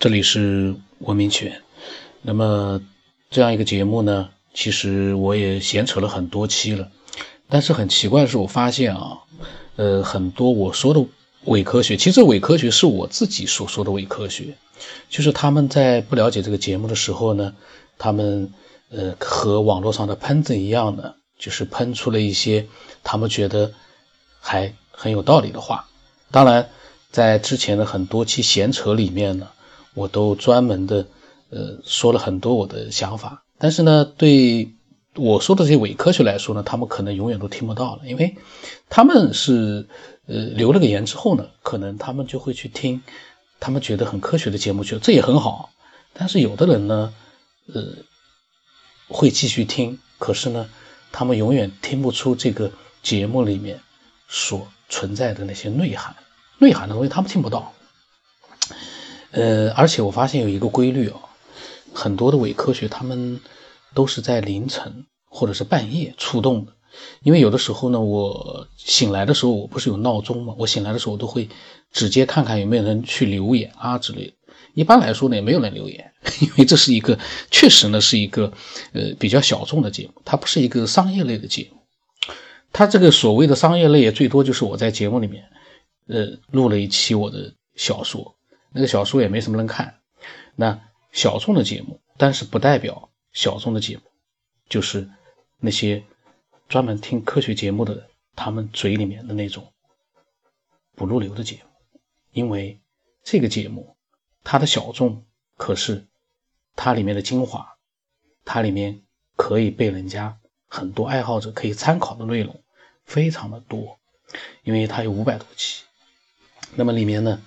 这里是文明犬。那么这样一个节目呢，其实我也闲扯了很多期了。但是很奇怪的是，我发现啊，呃，很多我说的伪科学，其实伪科学是我自己所说的伪科学，就是他们在不了解这个节目的时候呢，他们呃和网络上的喷子一样的，就是喷出了一些他们觉得还很有道理的话。当然，在之前的很多期闲扯里面呢。我都专门的，呃，说了很多我的想法，但是呢，对我说的这些伪科学来说呢，他们可能永远都听不到了，因为他们是，呃，留了个言之后呢，可能他们就会去听他们觉得很科学的节目去，这也很好。但是有的人呢，呃，会继续听，可是呢，他们永远听不出这个节目里面所存在的那些内涵，内涵的东西他们听不到。呃，而且我发现有一个规律哦，很多的伪科学他们都是在凌晨或者是半夜出动的，因为有的时候呢，我醒来的时候我不是有闹钟嘛，我醒来的时候我都会直接看看有没有人去留言啊之类的。一般来说呢，也没有人留言，因为这是一个确实呢是一个呃比较小众的节目，它不是一个商业类的节目。它这个所谓的商业类也最多就是我在节目里面呃录了一期我的小说。那个小说也没什么人看，那小众的节目，但是不代表小众的节目就是那些专门听科学节目的他们嘴里面的那种不入流的节目，因为这个节目它的小众，可是它里面的精华，它里面可以被人家很多爱好者可以参考的内容非常的多，因为它有五百多期，那么里面呢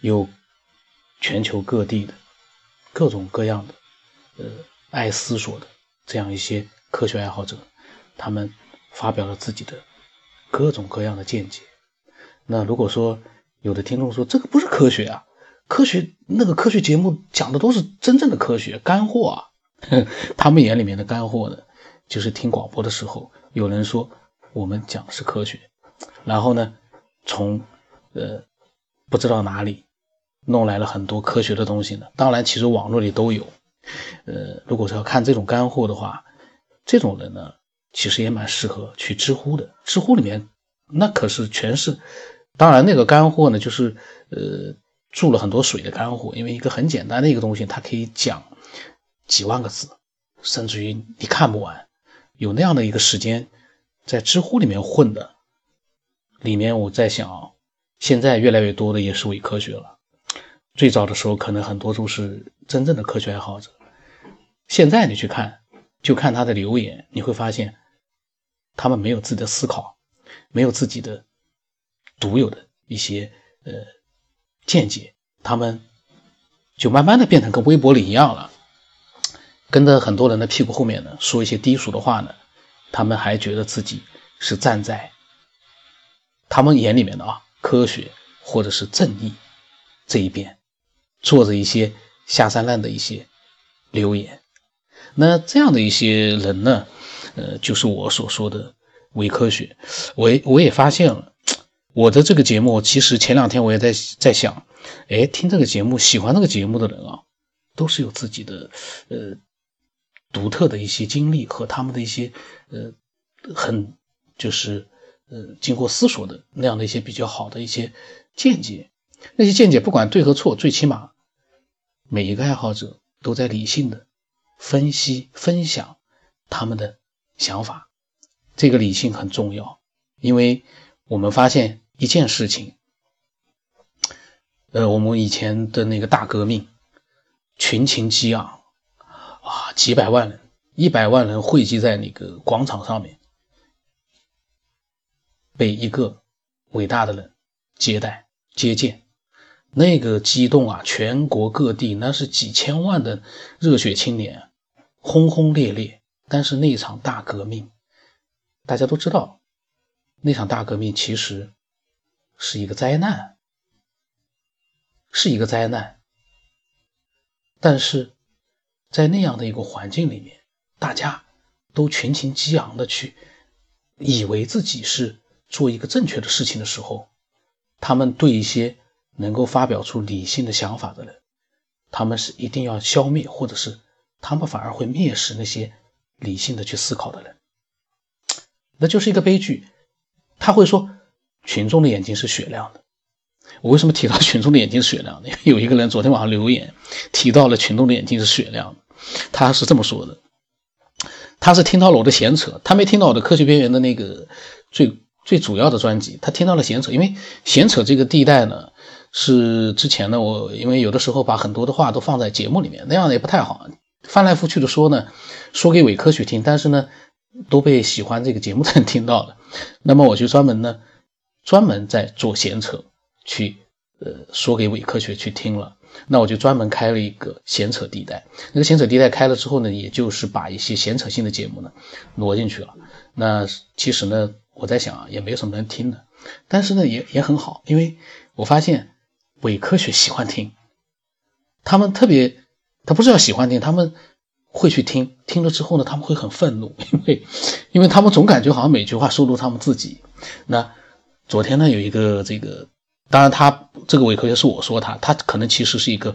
有。全球各地的各种各样的，呃，爱思索的这样一些科学爱好者，他们发表了自己的各种各样的见解。那如果说有的听众说这个不是科学啊，科学那个科学节目讲的都是真正的科学干货啊，他们眼里面的干货呢，就是听广播的时候有人说我们讲的是科学，然后呢，从呃不知道哪里。弄来了很多科学的东西呢，当然，其实网络里都有。呃，如果是要看这种干货的话，这种人呢，其实也蛮适合去知乎的。知乎里面那可是全是，当然那个干货呢，就是呃注了很多水的干货，因为一个很简单的一个东西，它可以讲几万个字，甚至于你看不完。有那样的一个时间在知乎里面混的，里面我在想，现在越来越多的也是伪科学了。最早的时候，可能很多都是真正的科学爱好者。现在你去看，就看他的留言，你会发现，他们没有自己的思考，没有自己的独有的一些呃见解，他们就慢慢的变成跟微博里一样了，跟着很多人的屁股后面呢，说一些低俗的话呢，他们还觉得自己是站在他们眼里面的啊科学或者是正义这一边。做着一些下三滥的一些留言，那这样的一些人呢，呃，就是我所说的伪科学。我我也发现了，我的这个节目，其实前两天我也在在想，哎，听这个节目、喜欢这个节目的人啊，都是有自己的呃独特的一些经历和他们的一些呃很就是呃经过思索的那样的一些比较好的一些见解。那些见解不管对和错，最起码。每一个爱好者都在理性的分析、分享他们的想法，这个理性很重要，因为我们发现一件事情，呃，我们以前的那个大革命，群情激昂，啊，几百万人、一百万人汇集在那个广场上面，被一个伟大的人接待、接见。那个激动啊，全国各地那是几千万的热血青年，轰轰烈烈。但是那场大革命，大家都知道，那场大革命其实是一个灾难，是一个灾难。但是在那样的一个环境里面，大家都群情激昂的去，以为自己是做一个正确的事情的时候，他们对一些。能够发表出理性的想法的人，他们是一定要消灭，或者是他们反而会蔑视那些理性的去思考的人，那就是一个悲剧。他会说群众的眼睛是雪亮的。我为什么提到群众的眼睛是雪亮的？因 为有一个人昨天晚上留言提到了群众的眼睛是雪亮的，他是这么说的。他是听到了我的闲扯，他没听到我的科学边缘的那个最最主要的专辑，他听到了闲扯，因为闲扯这个地带呢，是之前呢我因为有的时候把很多的话都放在节目里面，那样也不太好，翻来覆去的说呢，说给伪科学听，但是呢都被喜欢这个节目的人听到了，那么我就专门呢专门在做闲扯。去，呃，说给伪科学去听了，那我就专门开了一个闲扯地带。那个闲扯地带开了之后呢，也就是把一些闲扯性的节目呢挪进去了。那其实呢，我在想啊，也没有什么人听的，但是呢，也也很好，因为我发现伪科学喜欢听，他们特别，他不是要喜欢听，他们会去听，听了之后呢，他们会很愤怒，因为，因为他们总感觉好像每句话说入他们自己。那昨天呢，有一个这个。当然，他这个伪科学是我说他，他可能其实是一个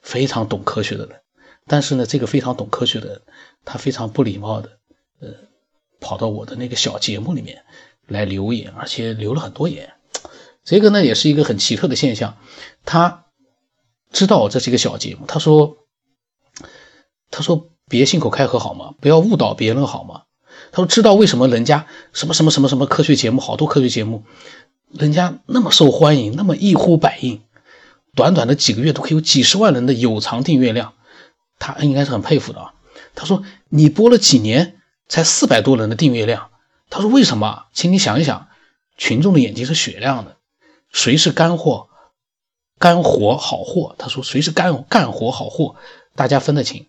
非常懂科学的人，但是呢，这个非常懂科学的人，他非常不礼貌的，呃，跑到我的那个小节目里面来留言，而且留了很多言，这个呢也是一个很奇特的现象。他知道这是一个小节目，他说，他说别信口开河好吗？不要误导别人好吗？他说知道为什么人家什么什么什么什么科学节目，好多科学节目。人家那么受欢迎，那么一呼百应，短短的几个月都可以有几十万人的有偿订阅量，他应该是很佩服的啊。他说：“你播了几年才四百多人的订阅量？”他说：“为什么？请你想一想，群众的眼睛是雪亮的，谁是干货？干活好货？他说谁是干干活好货？大家分得清。”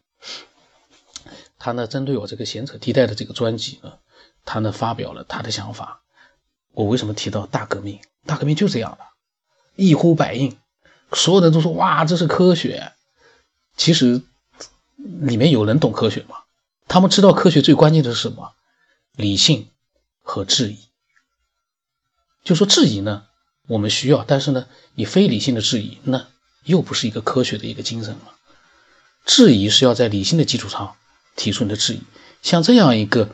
他呢，针对我这个闲扯地带的这个专辑呢，他呢发表了他的想法。我为什么提到大革命？大革命就这样了，一呼百应，所有人都说哇，这是科学。其实里面有人懂科学吗？他们知道科学最关键的是什么？理性和质疑。就说质疑呢，我们需要，但是呢，你非理性的质疑，那又不是一个科学的一个精神了。质疑是要在理性的基础上提出你的质疑，像这样一个。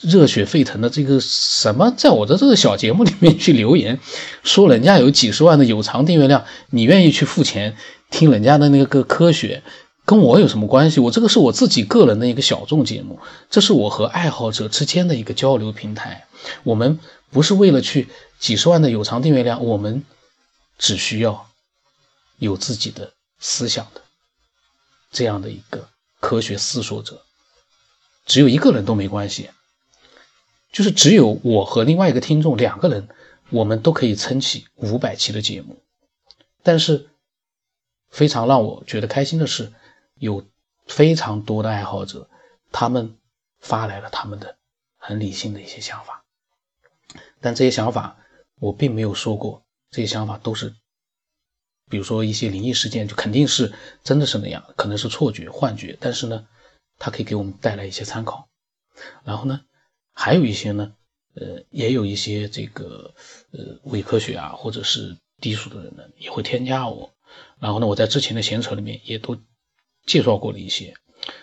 热血沸腾的这个什么，在我的这个小节目里面去留言，说人家有几十万的有偿订阅量，你愿意去付钱听人家的那个科学，跟我有什么关系？我这个是我自己个人的一个小众节目，这是我和爱好者之间的一个交流平台。我们不是为了去几十万的有偿订阅量，我们只需要有自己的思想的这样的一个科学思索者，只有一个人都没关系。就是只有我和另外一个听众两个人，我们都可以撑起五百期的节目。但是非常让我觉得开心的是，有非常多的爱好者，他们发来了他们的很理性的一些想法。但这些想法我并没有说过，这些想法都是，比如说一些灵异事件，就肯定是真的是那样，可能是错觉、幻觉。但是呢，它可以给我们带来一些参考。然后呢？还有一些呢，呃，也有一些这个呃伪科学啊，或者是低俗的人呢，也会添加我。然后呢，我在之前的闲扯里面也都介绍过了一些，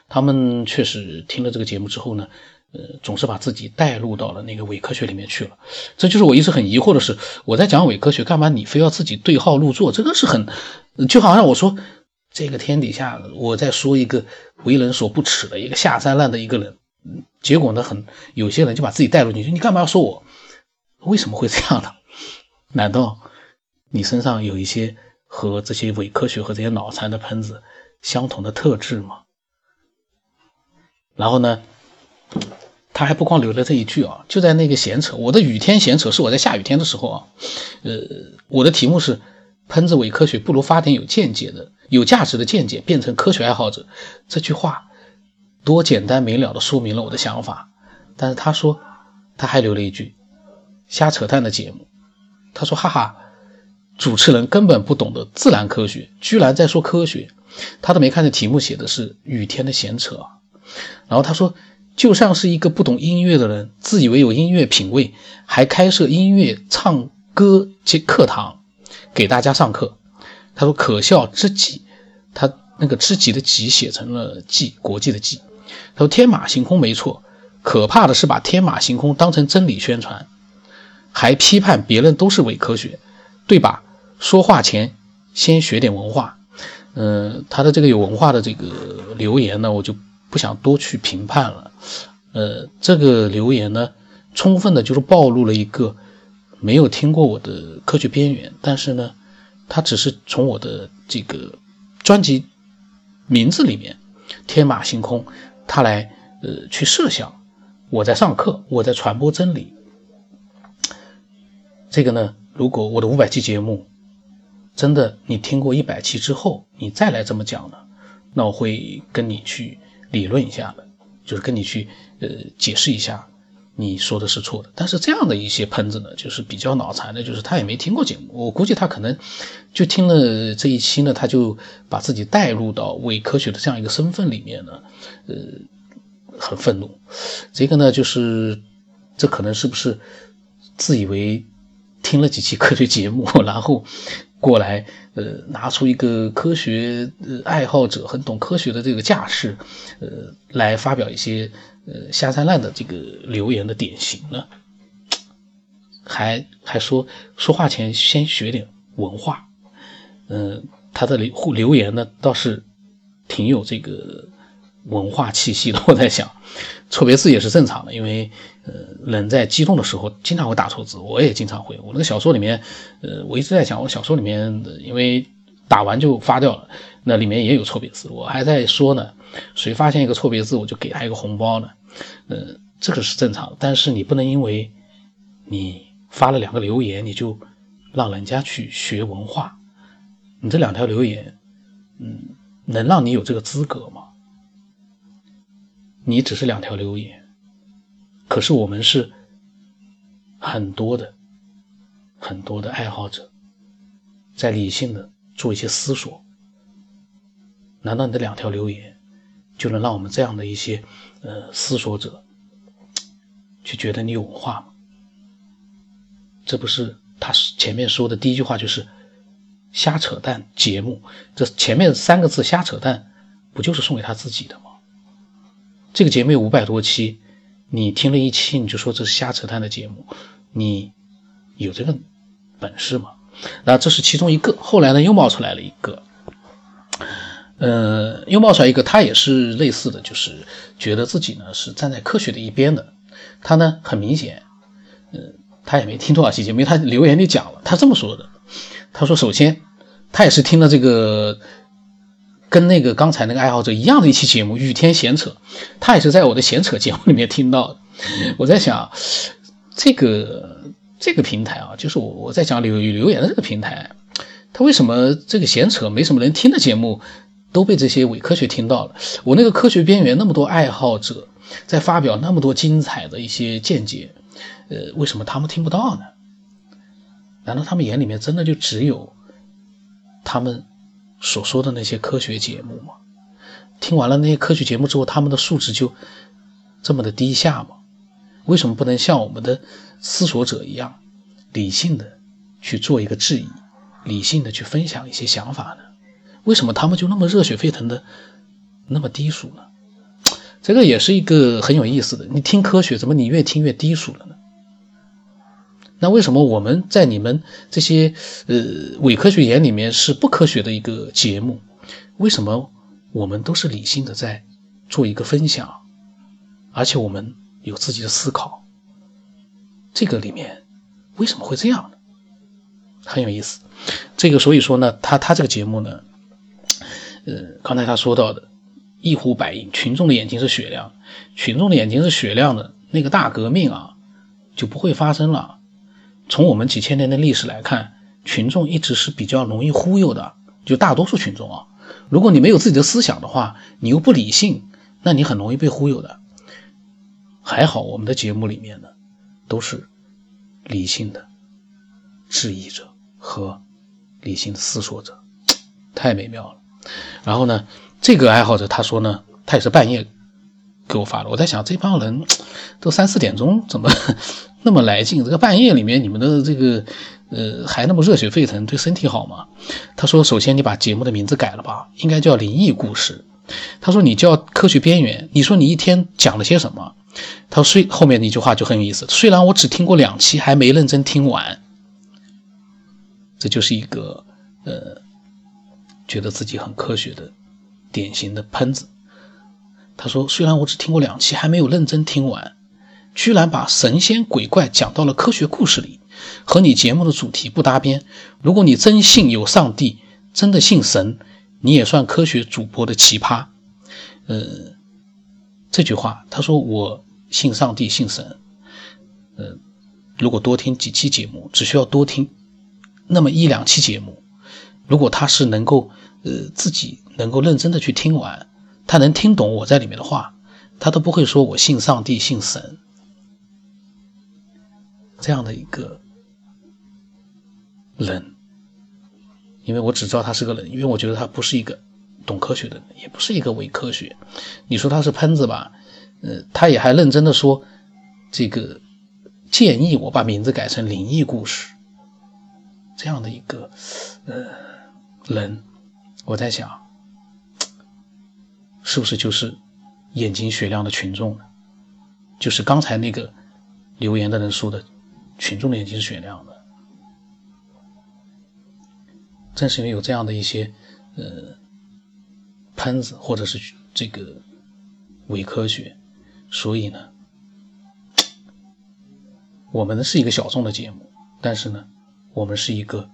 他们确实听了这个节目之后呢，呃，总是把自己带入到了那个伪科学里面去了。这就是我一直很疑惑的是，我在讲伪科学，干嘛你非要自己对号入座？这个是很，就好像我说这个天底下我在说一个为人所不齿的一个下三滥的一个人。结果呢，很有些人就把自己带入进去。你干嘛要说我？为什么会这样呢？难道你身上有一些和这些伪科学和这些脑残的喷子相同的特质吗？然后呢，他还不光留了这一句啊，就在那个闲扯，我的雨天闲扯是我在下雨天的时候啊，呃，我的题目是喷子伪科学不如发点有见解的、有价值的见解，变成科学爱好者。这句话。多简单明了的说明了我的想法，但是他说，他还留了一句瞎扯淡的节目。他说：“哈哈，主持人根本不懂得自然科学，居然在说科学。他都没看见题目写的是雨天的闲扯。”然后他说：“就像是一个不懂音乐的人，自以为有音乐品味，还开设音乐唱歌及课堂给大家上课。”他说：“可笑之极。”他。那个知己的己写成了际，国际的际。他说天马行空没错，可怕的是把天马行空当成真理宣传，还批判别人都是伪科学，对吧？说话前先学点文化。嗯，他的这个有文化的这个留言呢，我就不想多去评判了。呃，这个留言呢，充分的就是暴露了一个没有听过我的科学边缘，但是呢，他只是从我的这个专辑名字里面天马行空，他来呃去设想我在上课，我在传播真理。这个呢，如果我的五百期节目。真的，你听过一百期之后，你再来这么讲呢，那我会跟你去理论一下的，就是跟你去呃解释一下，你说的是错的。但是这样的一些喷子呢，就是比较脑残的，就是他也没听过节目，我估计他可能就听了这一期呢，他就把自己带入到伪科学的这样一个身份里面呢，呃，很愤怒。这个呢，就是这可能是不是自以为听了几期科学节目，然后。过来，呃，拿出一个科学呃爱好者很懂科学的这个架势，呃，来发表一些呃瞎三烂的这个留言的典型呢，还还说说话前先学点文化，嗯，他的留留言呢倒是挺有这个。文化气息的，我在想，错别字也是正常的，因为呃，人在激动的时候经常会打错字，我也经常会。我那个小说里面，呃，我一直在讲，我小说里面因为打完就发掉了，那里面也有错别字，我还在说呢，谁发现一个错别字，我就给他一个红包呢，呃，这个是正常的。但是你不能因为你发了两个留言，你就让人家去学文化，你这两条留言，嗯，能让你有这个资格吗？你只是两条留言，可是我们是很多的、很多的爱好者，在理性的做一些思索。难道你的两条留言就能让我们这样的一些呃思索者去觉得你有文化吗？这不是他前面说的第一句话就是瞎扯淡节目，这前面三个字瞎扯淡，不就是送给他自己的吗？这个节目有五百多期，你听了一期你就说这是瞎扯淡的节目，你有这个本事吗？那这是其中一个。后来呢，又冒出来了一个，呃，又冒出来一个，他也是类似的，就是觉得自己呢是站在科学的一边的。他呢很明显，嗯，他也没听多少期节目，他留言里讲了，他这么说的。他说，首先他也是听了这个。跟那个刚才那个爱好者一样的一期节目《雨天闲扯》，他也是在我的闲扯节目里面听到的。我在想，这个这个平台啊，就是我我在讲留留言的这个平台，他为什么这个闲扯没什么人听的节目都被这些伪科学听到了？我那个科学边缘那么多爱好者在发表那么多精彩的一些见解，呃，为什么他们听不到呢？难道他们眼里面真的就只有他们？所说的那些科学节目吗？听完了那些科学节目之后，他们的素质就这么的低下吗？为什么不能像我们的思索者一样，理性的去做一个质疑，理性的去分享一些想法呢？为什么他们就那么热血沸腾的那么低俗呢？这个也是一个很有意思的。你听科学，怎么你越听越低俗了呢？那为什么我们在你们这些呃伪科学眼里面是不科学的一个节目？为什么我们都是理性的在做一个分享，而且我们有自己的思考？这个里面为什么会这样呢？很有意思。这个所以说呢，他他这个节目呢，呃，刚才他说到的一呼百应，群众的眼睛是雪亮，群众的眼睛是雪亮的，那个大革命啊就不会发生了。从我们几千年的历史来看，群众一直是比较容易忽悠的，就大多数群众啊，如果你没有自己的思想的话，你又不理性，那你很容易被忽悠的。还好我们的节目里面呢，都是理性的质疑者和理性的思索者，太美妙了。然后呢，这个爱好者他说呢，他也是半夜给我发的，我在想这帮人都三四点钟怎么？那么来劲，这个半夜里面，你们的这个呃，还那么热血沸腾，对身体好吗？他说：“首先你把节目的名字改了吧，应该叫灵异故事。”他说：“你叫科学边缘。”你说你一天讲了些什么？他说：“虽后面那句话就很有意思，虽然我只听过两期，还没认真听完。”这就是一个呃，觉得自己很科学的典型的喷子。他说：“虽然我只听过两期，还没有认真听完，居然把神仙鬼怪讲到了科学故事里。”和你节目的主题不搭边。如果你真信有上帝，真的信神，你也算科学主播的奇葩。呃，这句话，他说我信上帝，信神。呃，如果多听几期节目，只需要多听那么一两期节目，如果他是能够呃自己能够认真的去听完，他能听懂我在里面的话，他都不会说我信上帝，信神这样的一个。人，因为我只知道他是个人，因为我觉得他不是一个懂科学的人，也不是一个伪科学。你说他是喷子吧？呃，他也还认真的说，这个建议我把名字改成灵异故事，这样的一个呃人，我在想，是不是就是眼睛雪亮的群众呢？就是刚才那个留言的人说的，群众的眼睛是雪亮的。正是因为有这样的一些，呃，喷子或者是这个伪科学，所以呢，我们是一个小众的节目，但是呢，我们是一个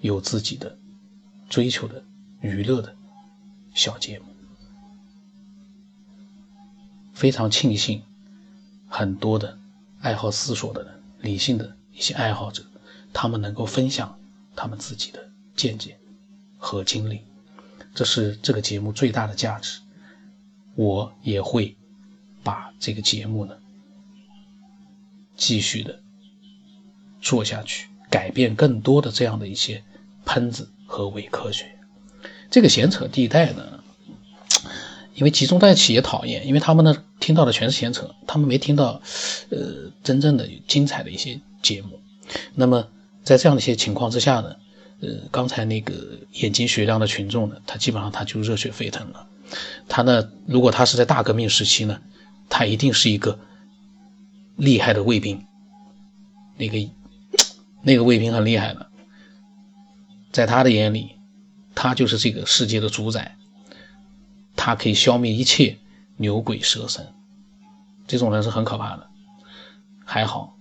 有自己的追求的娱乐的小节目。非常庆幸，很多的爱好思索的人、理性的一些爱好者，他们能够分享。他们自己的见解和经历，这是这个节目最大的价值。我也会把这个节目呢继续的做下去，改变更多的这样的一些喷子和伪科学。这个闲扯地带呢，因为集中在一起也讨厌，因为他们呢听到的全是闲扯，他们没听到呃真正的精彩的一些节目。那么。在这样的一些情况之下呢，呃，刚才那个眼睛雪亮的群众呢，他基本上他就热血沸腾了。他呢，如果他是在大革命时期呢，他一定是一个厉害的卫兵。那个那个卫兵很厉害的，在他的眼里，他就是这个世界的主宰，他可以消灭一切牛鬼蛇神。这种人是很可怕的。还好。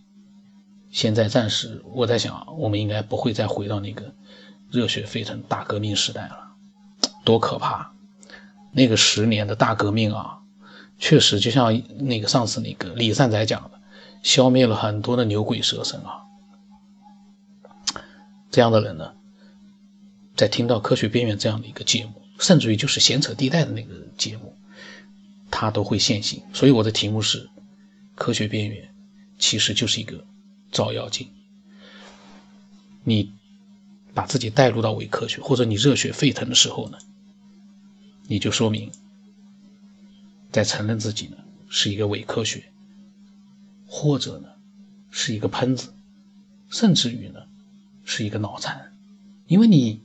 现在暂时，我在想，我们应该不会再回到那个热血沸腾大革命时代了，多可怕！那个十年的大革命啊，确实就像那个上次那个李善宰讲的，消灭了很多的牛鬼蛇神啊。这样的人呢，在听到《科学边缘》这样的一个节目，甚至于就是闲扯地带的那个节目，他都会现形。所以我的题目是《科学边缘》，其实就是一个。照妖镜，你把自己带入到伪科学，或者你热血沸腾的时候呢，你就说明在承认自己呢是一个伪科学，或者呢是一个喷子，甚至于呢是一个脑残，因为你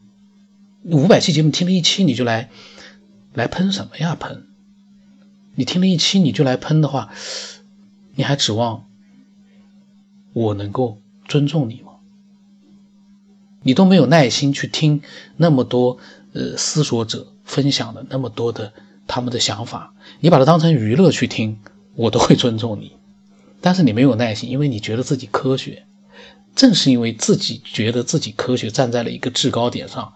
五百期节目听了一期你就来来喷什么呀喷？你听了一期你就来喷的话，你还指望？我能够尊重你吗？你都没有耐心去听那么多呃思索者分享的那么多的他们的想法，你把它当成娱乐去听，我都会尊重你。但是你没有耐心，因为你觉得自己科学。正是因为自己觉得自己科学，站在了一个制高点上，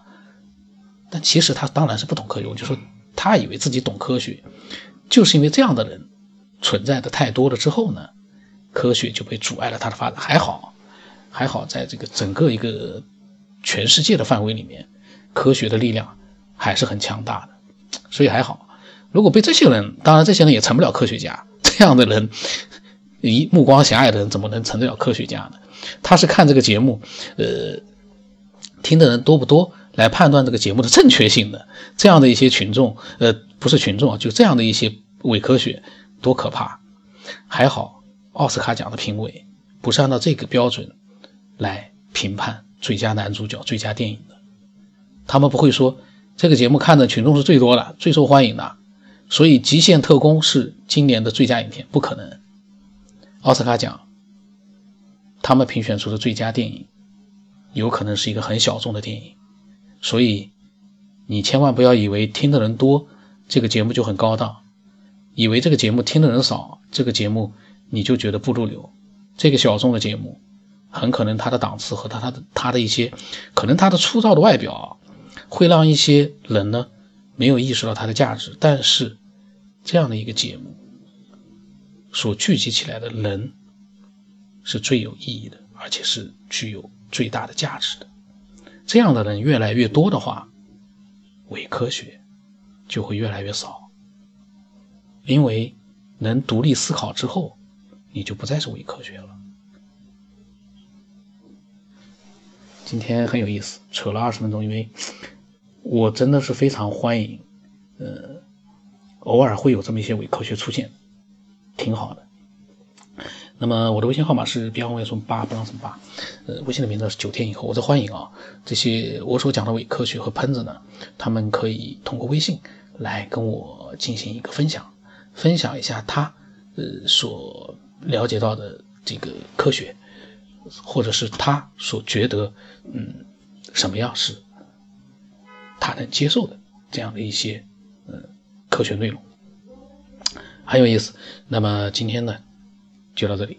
但其实他当然是不懂科学。我就说他以为自己懂科学，就是因为这样的人存在的太多了之后呢。科学就被阻碍了它的发展，还好，还好，在这个整个一个全世界的范围里面，科学的力量还是很强大的，所以还好。如果被这些人，当然这些人也成不了科学家，这样的人，一目光狭隘的人怎么能成得了科学家呢？他是看这个节目，呃，听的人多不多来判断这个节目的正确性的。这样的一些群众，呃，不是群众啊，就这样的一些伪科学，多可怕！还好。奥斯卡奖的评委不是按照这个标准来评判最佳男主角、最佳电影的。他们不会说这个节目看的群众是最多的、最受欢迎的，所以《极限特工》是今年的最佳影片，不可能。奥斯卡奖，他们评选出的最佳电影，有可能是一个很小众的电影，所以你千万不要以为听的人多，这个节目就很高档；以为这个节目听的人少，这个节目你就觉得不入流。这个小众的节目，很可能它的档次和它它的它的一些，可能它的粗糙的外表，会让一些人呢没有意识到它的价值。但是这样的一个节目，所聚集起来的人，是最有意义的，而且是具有最大的价值的。这样的人越来越多的话，伪科学就会越来越少，因为能独立思考之后。你就不再是伪科学了。今天很有意思，扯了二十分钟，因为我真的是非常欢迎，呃，偶尔会有这么一些伪科学出现，挺好的。那么我的微信号码是标为什么八不让什么八，呃，微信的名字是九天以后，我在欢迎啊这些我所讲的伪科学和喷子呢，他们可以通过微信来跟我进行一个分享，分享一下他呃所。了解到的这个科学，或者是他所觉得，嗯，什么样是他能接受的这样的一些，嗯，科学内容，很有意思。那么今天呢，就到这里。